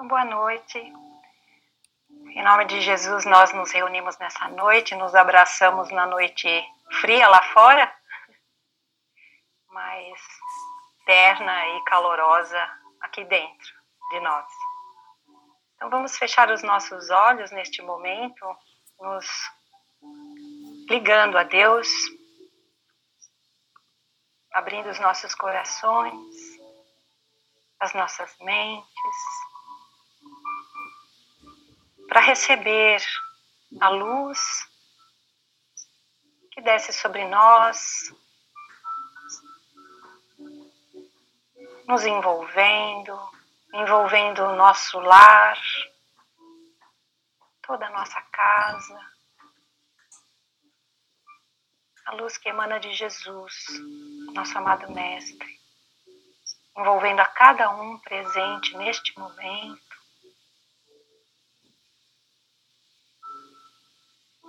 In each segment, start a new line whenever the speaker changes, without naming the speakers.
Então, boa noite. Em nome de Jesus, nós nos reunimos nessa noite, nos abraçamos na noite fria lá fora, mas terna e calorosa aqui dentro de nós. Então, vamos fechar os nossos olhos neste momento, nos ligando a Deus, abrindo os nossos corações, as nossas mentes, para receber a luz que desce sobre nós, nos envolvendo, envolvendo o nosso lar, toda a nossa casa. A luz que emana de Jesus, nosso amado Mestre, envolvendo a cada um presente neste momento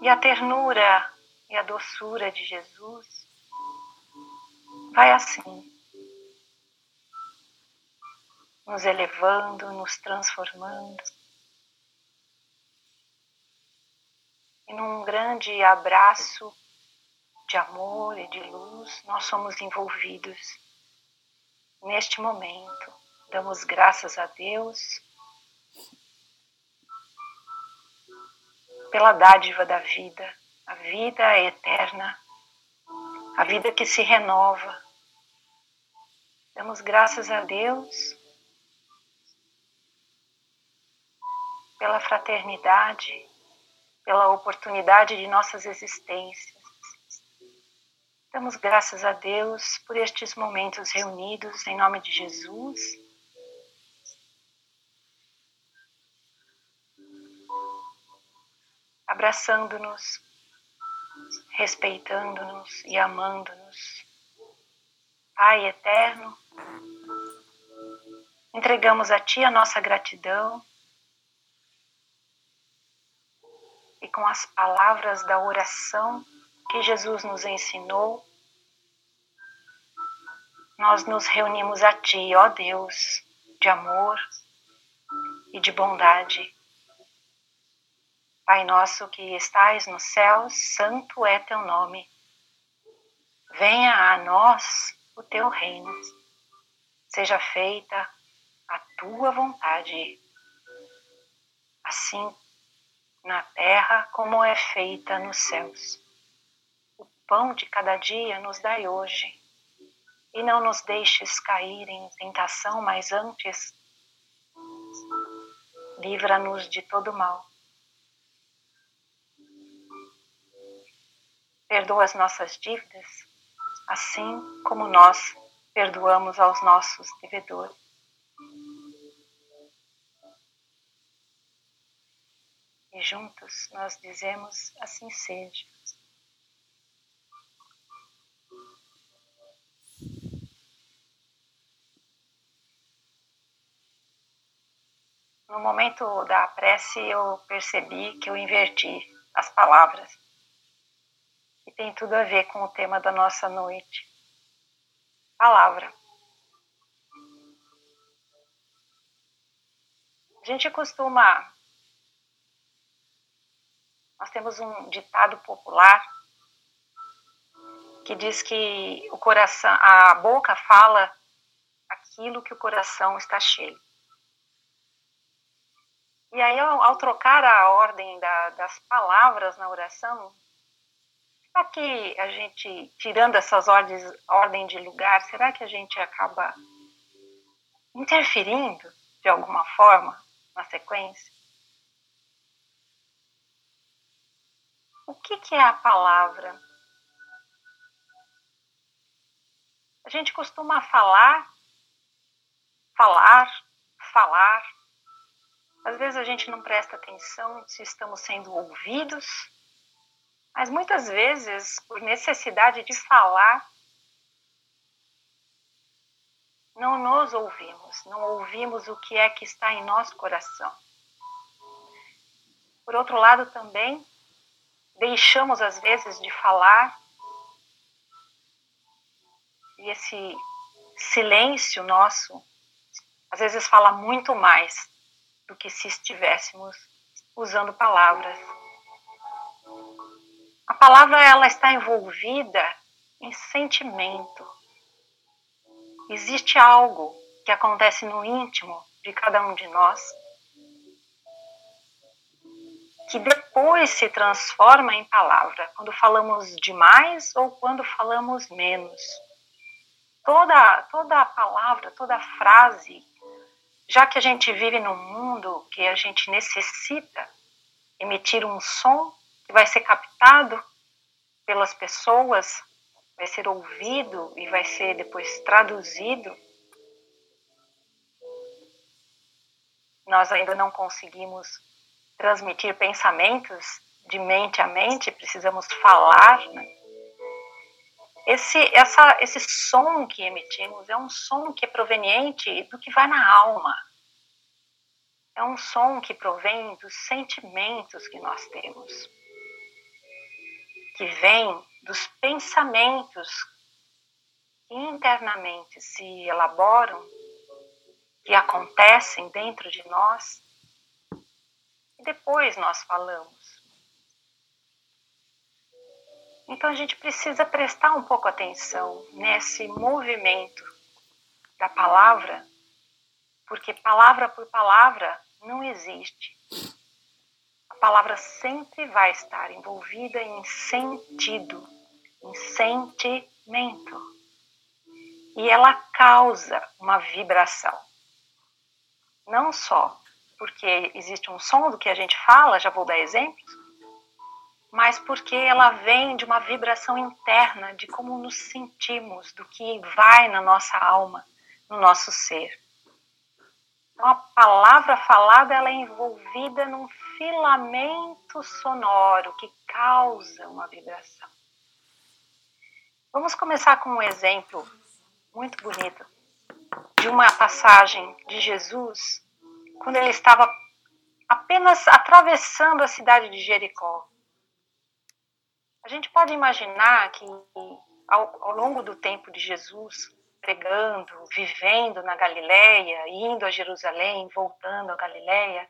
E a ternura e a doçura de Jesus vai assim, nos elevando, nos transformando. E num grande abraço de amor e de luz, nós somos envolvidos neste momento. Damos graças a Deus pela dádiva da vida, a vida eterna, a vida que se renova. Damos graças a Deus pela fraternidade, pela oportunidade de nossas existências. Damos graças a Deus por estes momentos reunidos em nome de Jesus abraçando-nos, respeitando-nos e amando-nos. Pai eterno, entregamos a Ti a nossa gratidão e com as palavras da oração que Jesus nos ensinou, nós nos reunimos a Ti, ó Deus, de amor e de bondade Pai nosso que estais nos céus, santo é teu nome. Venha a nós o teu reino. Seja feita a tua vontade, assim na terra como é feita nos céus. O pão de cada dia nos dai hoje, e não nos deixes cair em tentação, mas antes livra-nos de todo mal perdoa as nossas dívidas, assim como nós perdoamos aos nossos devedores. E juntos nós dizemos: assim seja. No momento da prece, eu percebi que eu inverti as palavras e tem tudo a ver com o tema da nossa noite. Palavra. A gente costuma. Nós temos um ditado popular que diz que o coração, a boca fala aquilo que o coração está cheio. E aí, ao, ao trocar a ordem da, das palavras na oração, que a gente, tirando essas ordens, ordem de lugar, será que a gente acaba interferindo de alguma forma na sequência? O que, que é a palavra? A gente costuma falar, falar, falar. Às vezes a gente não presta atenção se estamos sendo ouvidos mas muitas vezes, por necessidade de falar, não nos ouvimos, não ouvimos o que é que está em nosso coração. Por outro lado, também, deixamos às vezes de falar e esse silêncio nosso às vezes fala muito mais do que se estivéssemos usando palavras. A palavra ela está envolvida em sentimento. Existe algo que acontece no íntimo de cada um de nós que depois se transforma em palavra, quando falamos demais ou quando falamos menos. Toda, toda palavra, toda frase, já que a gente vive num mundo que a gente necessita emitir um som que vai ser captado pelas pessoas, vai ser ouvido e vai ser depois traduzido, nós ainda não conseguimos transmitir pensamentos de mente a mente, precisamos falar. Né? Esse, essa, esse som que emitimos é um som que é proveniente do que vai na alma. É um som que provém dos sentimentos que nós temos, que vem dos pensamentos que internamente se elaboram, que acontecem dentro de nós e depois nós falamos. Então a gente precisa prestar um pouco atenção nesse movimento da palavra, porque palavra por palavra não existe. Palavra sempre vai estar envolvida em sentido, em sentimento. E ela causa uma vibração. Não só porque existe um som do que a gente fala, já vou dar exemplos, mas porque ela vem de uma vibração interna de como nos sentimos, do que vai na nossa alma, no nosso ser. Então, a palavra falada ela é envolvida num filamento sonoro que causa uma vibração. Vamos começar com um exemplo muito bonito de uma passagem de Jesus quando ele estava apenas atravessando a cidade de Jericó. A gente pode imaginar que ao, ao longo do tempo de Jesus, pregando, vivendo na Galileia, indo a Jerusalém, voltando a Galileia,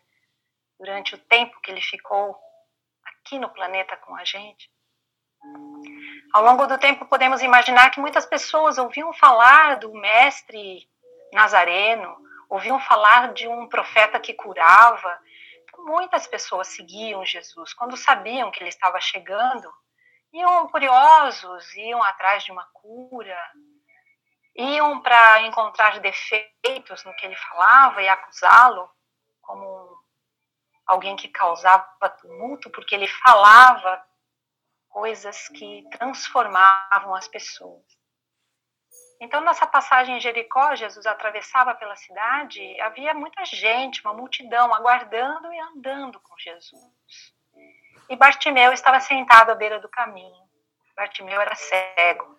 durante o tempo que ele ficou aqui no planeta com a gente. Ao longo do tempo, podemos imaginar que muitas pessoas ouviam falar do mestre Nazareno, ouviam falar de um profeta que curava. Muitas pessoas seguiam Jesus. Quando sabiam que ele estava chegando, iam curiosos, iam atrás de uma cura, iam para encontrar defeitos no que ele falava e acusá-lo como alguém que causava tumulto, porque ele falava coisas que transformavam as pessoas. Então, nessa passagem em Jericó, Jesus atravessava pela cidade, havia muita gente, uma multidão, aguardando e andando com Jesus. E Bartimeu estava sentado à beira do caminho. Bartimeu era cego.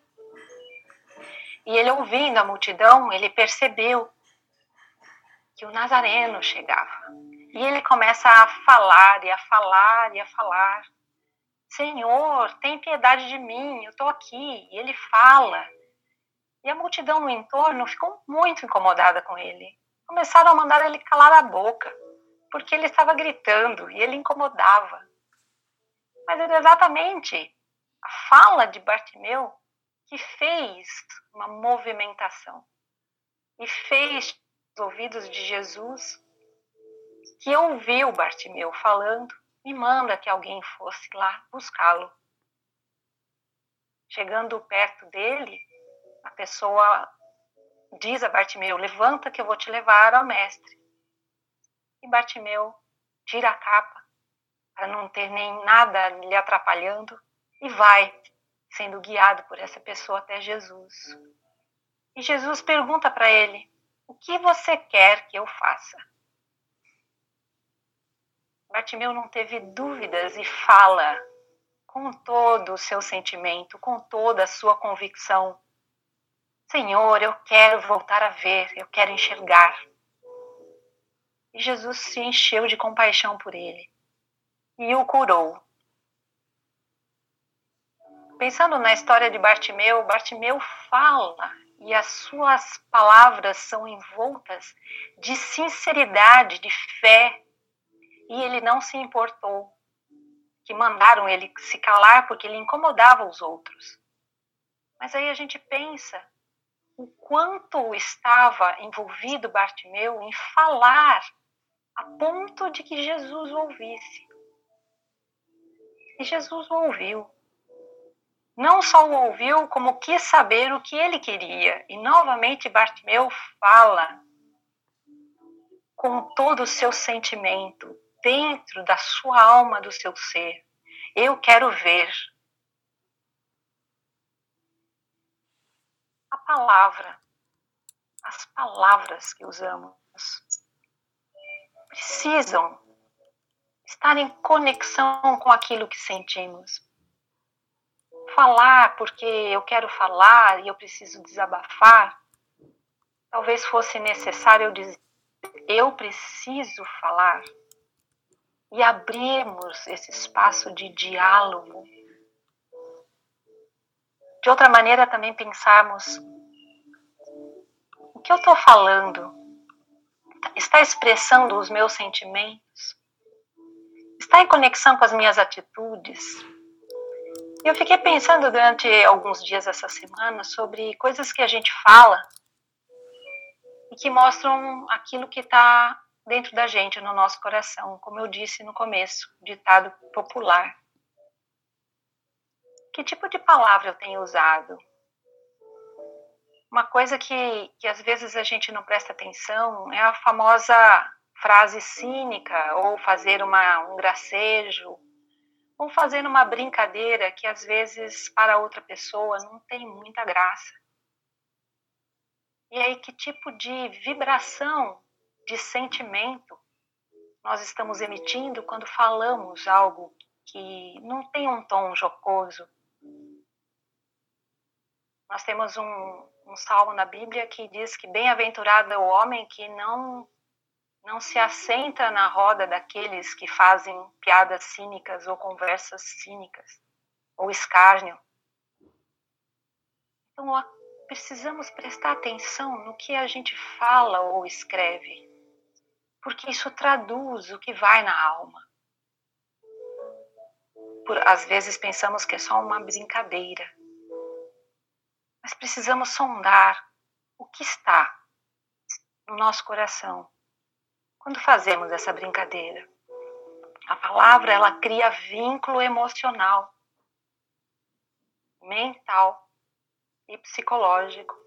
E ele, ouvindo a multidão, ele percebeu que o Nazareno chegava. E ele começa a falar, e a falar, e a falar. Senhor, tem piedade de mim, eu estou aqui. E ele fala. E a multidão no entorno ficou muito incomodada com ele. Começaram a mandar ele calar a boca, porque ele estava gritando e ele incomodava. Mas era exatamente a fala de Bartimeu que fez uma movimentação e fez os ouvidos de Jesus que ouviu Bartimeu falando e manda que alguém fosse lá buscá-lo. Chegando perto dele, a pessoa diz a Bartimeu: Levanta que eu vou te levar ao mestre. E Bartimeu tira a capa para não ter nem nada lhe atrapalhando e vai sendo guiado por essa pessoa até Jesus. E Jesus pergunta para ele: O que você quer que eu faça? Bartimeu não teve dúvidas e fala com todo o seu sentimento, com toda a sua convicção: Senhor, eu quero voltar a ver, eu quero enxergar. E Jesus se encheu de compaixão por ele e o curou. Pensando na história de Bartimeu, Bartimeu fala e as suas palavras são envoltas de sinceridade, de fé, e ele não se importou. Que mandaram ele se calar porque ele incomodava os outros. Mas aí a gente pensa o quanto estava envolvido Bartimeu em falar a ponto de que Jesus ouvisse. E Jesus o ouviu. Não só o ouviu, como quis saber o que ele queria. E novamente Bartimeu fala com todo o seu sentimento, dentro da sua alma, do seu ser. Eu quero ver. A palavra, as palavras que usamos, precisam estar em conexão com aquilo que sentimos. Falar porque eu quero falar e eu preciso desabafar, talvez fosse necessário eu dizer, eu preciso falar e abrirmos esse espaço de diálogo. De outra maneira, também pensarmos: o que eu estou falando está expressando os meus sentimentos? Está em conexão com as minhas atitudes? Eu fiquei pensando durante alguns dias essa semana sobre coisas que a gente fala e que mostram aquilo que está dentro da gente, no nosso coração, como eu disse no começo, ditado popular. Que tipo de palavra eu tenho usado? Uma coisa que, que às vezes a gente não presta atenção é a famosa frase cínica, ou fazer uma, um gracejo, ou fazer uma brincadeira que às vezes para outra pessoa não tem muita graça. E aí, que tipo de vibração de sentimento nós estamos emitindo quando falamos algo que não tem um tom jocoso. Nós temos um, um salmo na Bíblia que diz que bem-aventurado é o homem que não não se assenta na roda daqueles que fazem piadas cínicas ou conversas cínicas ou escárnio. Então, precisamos prestar atenção no que a gente fala ou escreve porque isso traduz o que vai na alma. Por, às vezes pensamos que é só uma brincadeira, mas precisamos sondar o que está no nosso coração quando fazemos essa brincadeira. A palavra ela cria vínculo emocional, mental e psicológico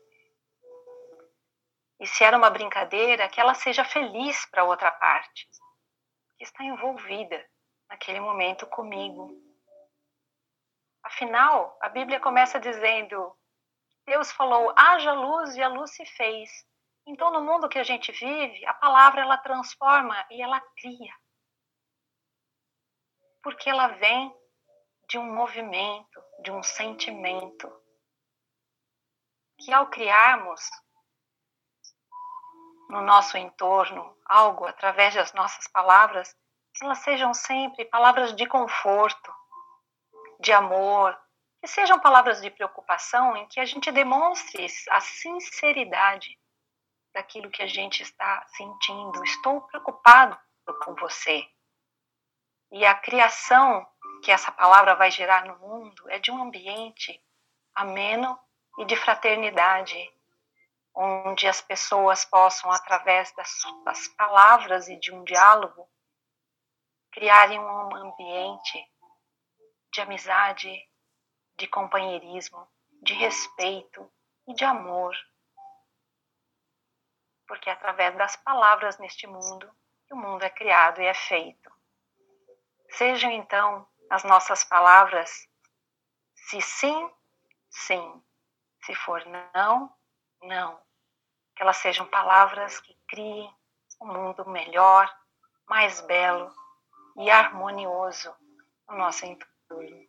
e se era uma brincadeira, que ela seja feliz para outra parte, que está envolvida naquele momento comigo. Afinal, a Bíblia começa dizendo: Deus falou, haja luz e a luz se fez. Então, no mundo que a gente vive, a palavra ela transforma e ela cria. Porque ela vem de um movimento, de um sentimento. Que ao criarmos no nosso entorno algo através das nossas palavras, que elas sejam sempre palavras de conforto, de amor, que sejam palavras de preocupação em que a gente demonstre a sinceridade daquilo que a gente está sentindo. Estou preocupado com você. E a criação que essa palavra vai gerar no mundo é de um ambiente ameno e de fraternidade, onde as pessoas possam, através das, das palavras e de um diálogo, criarem um ambiente de amizade, de companheirismo, de respeito e de amor. Porque é através das palavras neste mundo que o mundo é criado e é feito. Sejam então as nossas palavras, se sim, sim, se for não, não que elas sejam palavras que criem um mundo melhor, mais belo e harmonioso no nosso entorno.